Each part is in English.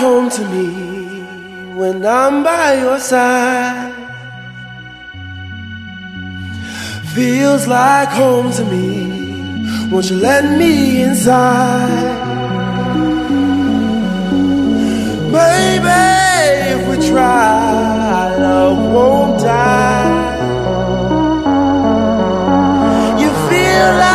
home to me when I'm by your side. Feels like home to me. Won't you let me inside? Baby, if we try, love won't die. You feel like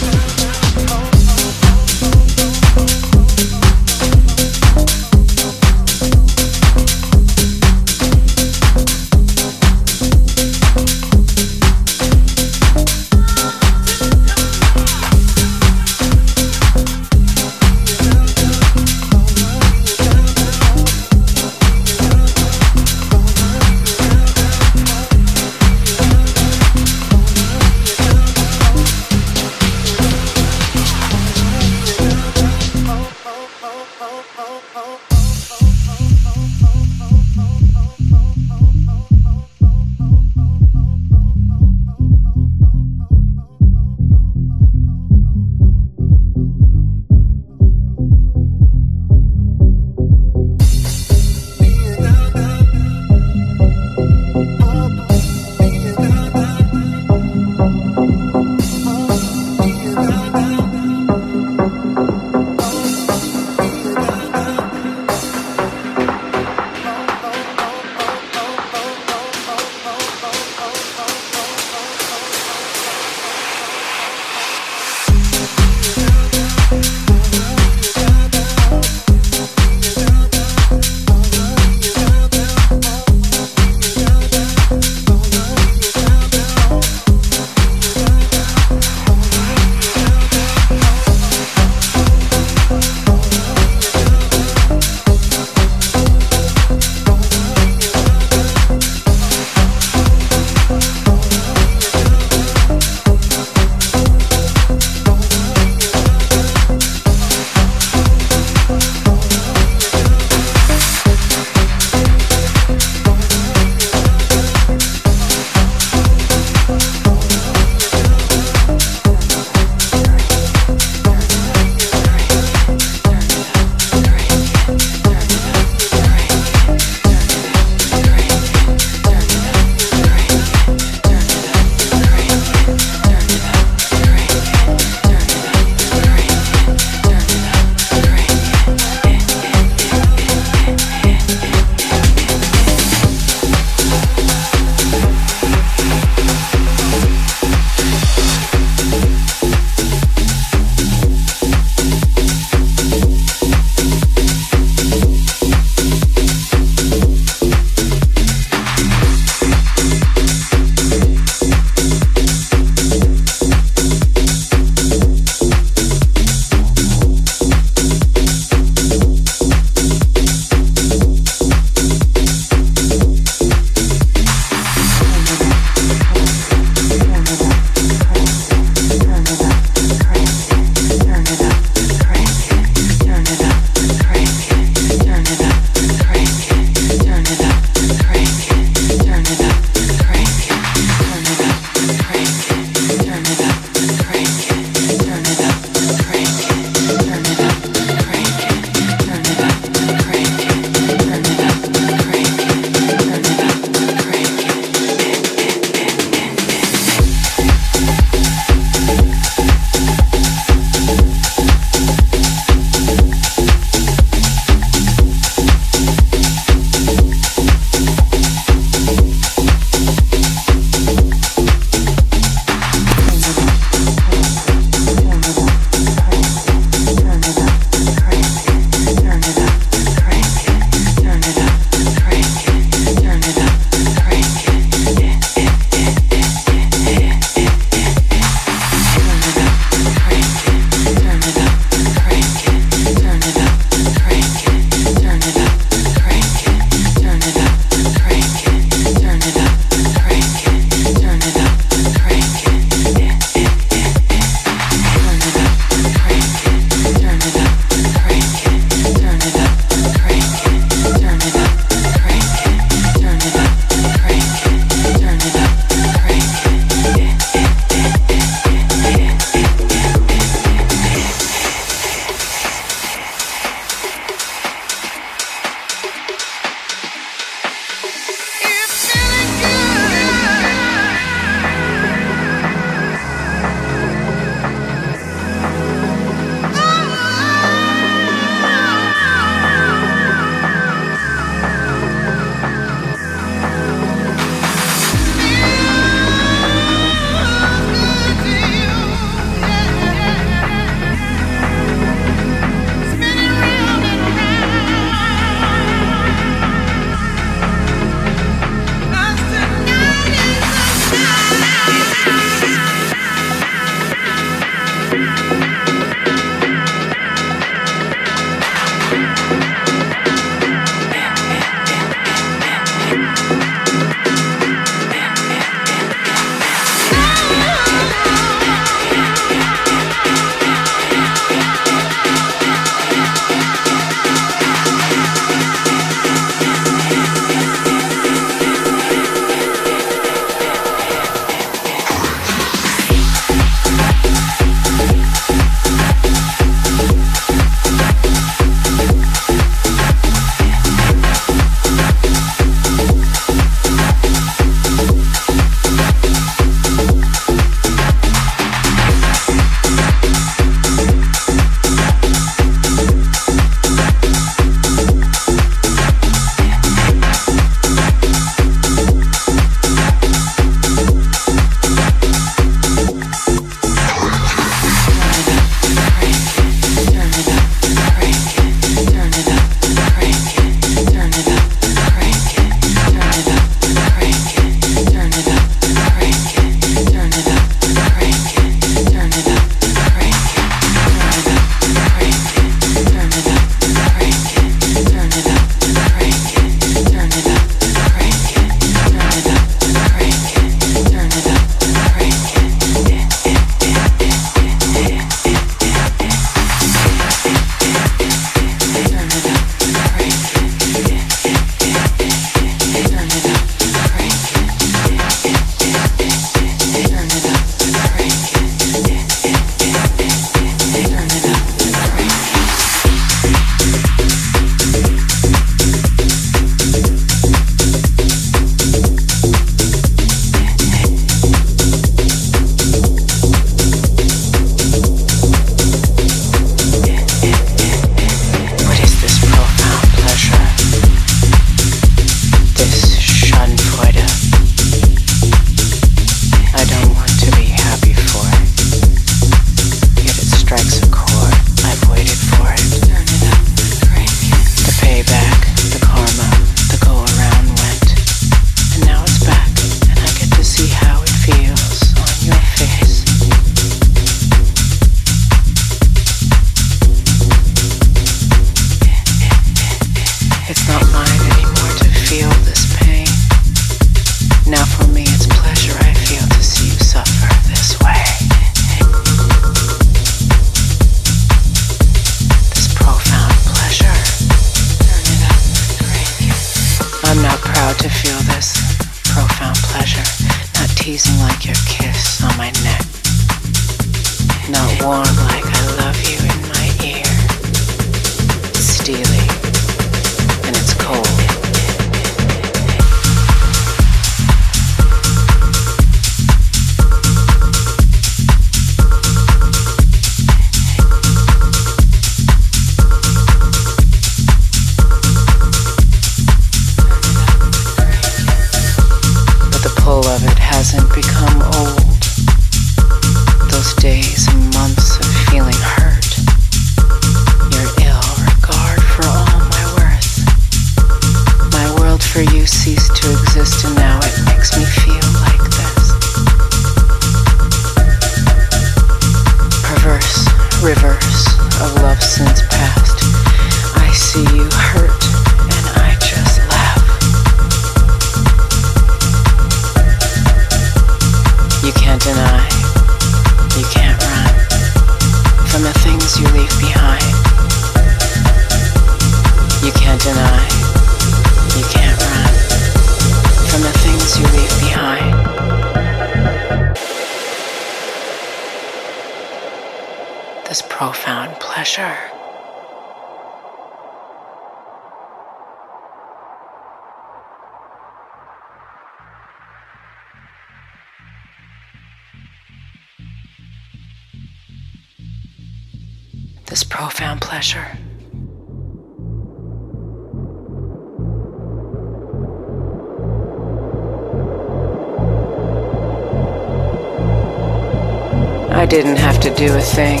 I didn't have to do a thing.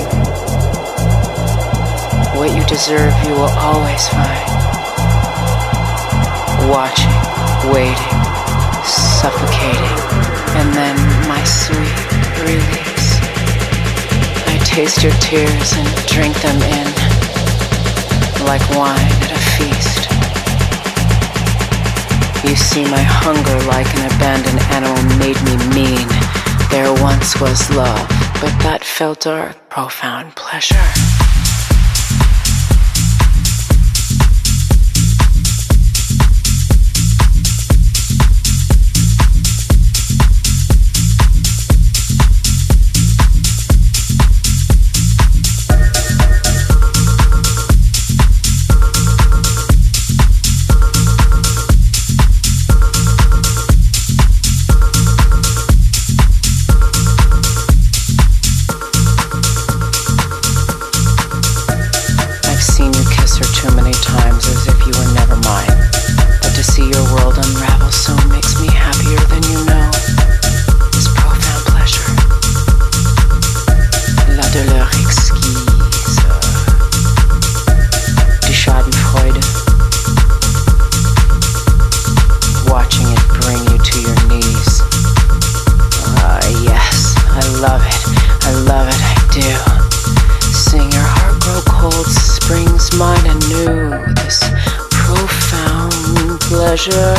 What you deserve, you will always find. Watching, waiting, suffocating, and then my sweet release taste your tears and drink them in like wine at a feast. You see, my hunger, like an abandoned animal, made me mean. There once was love, but that felt dark, profound pleasure. sure.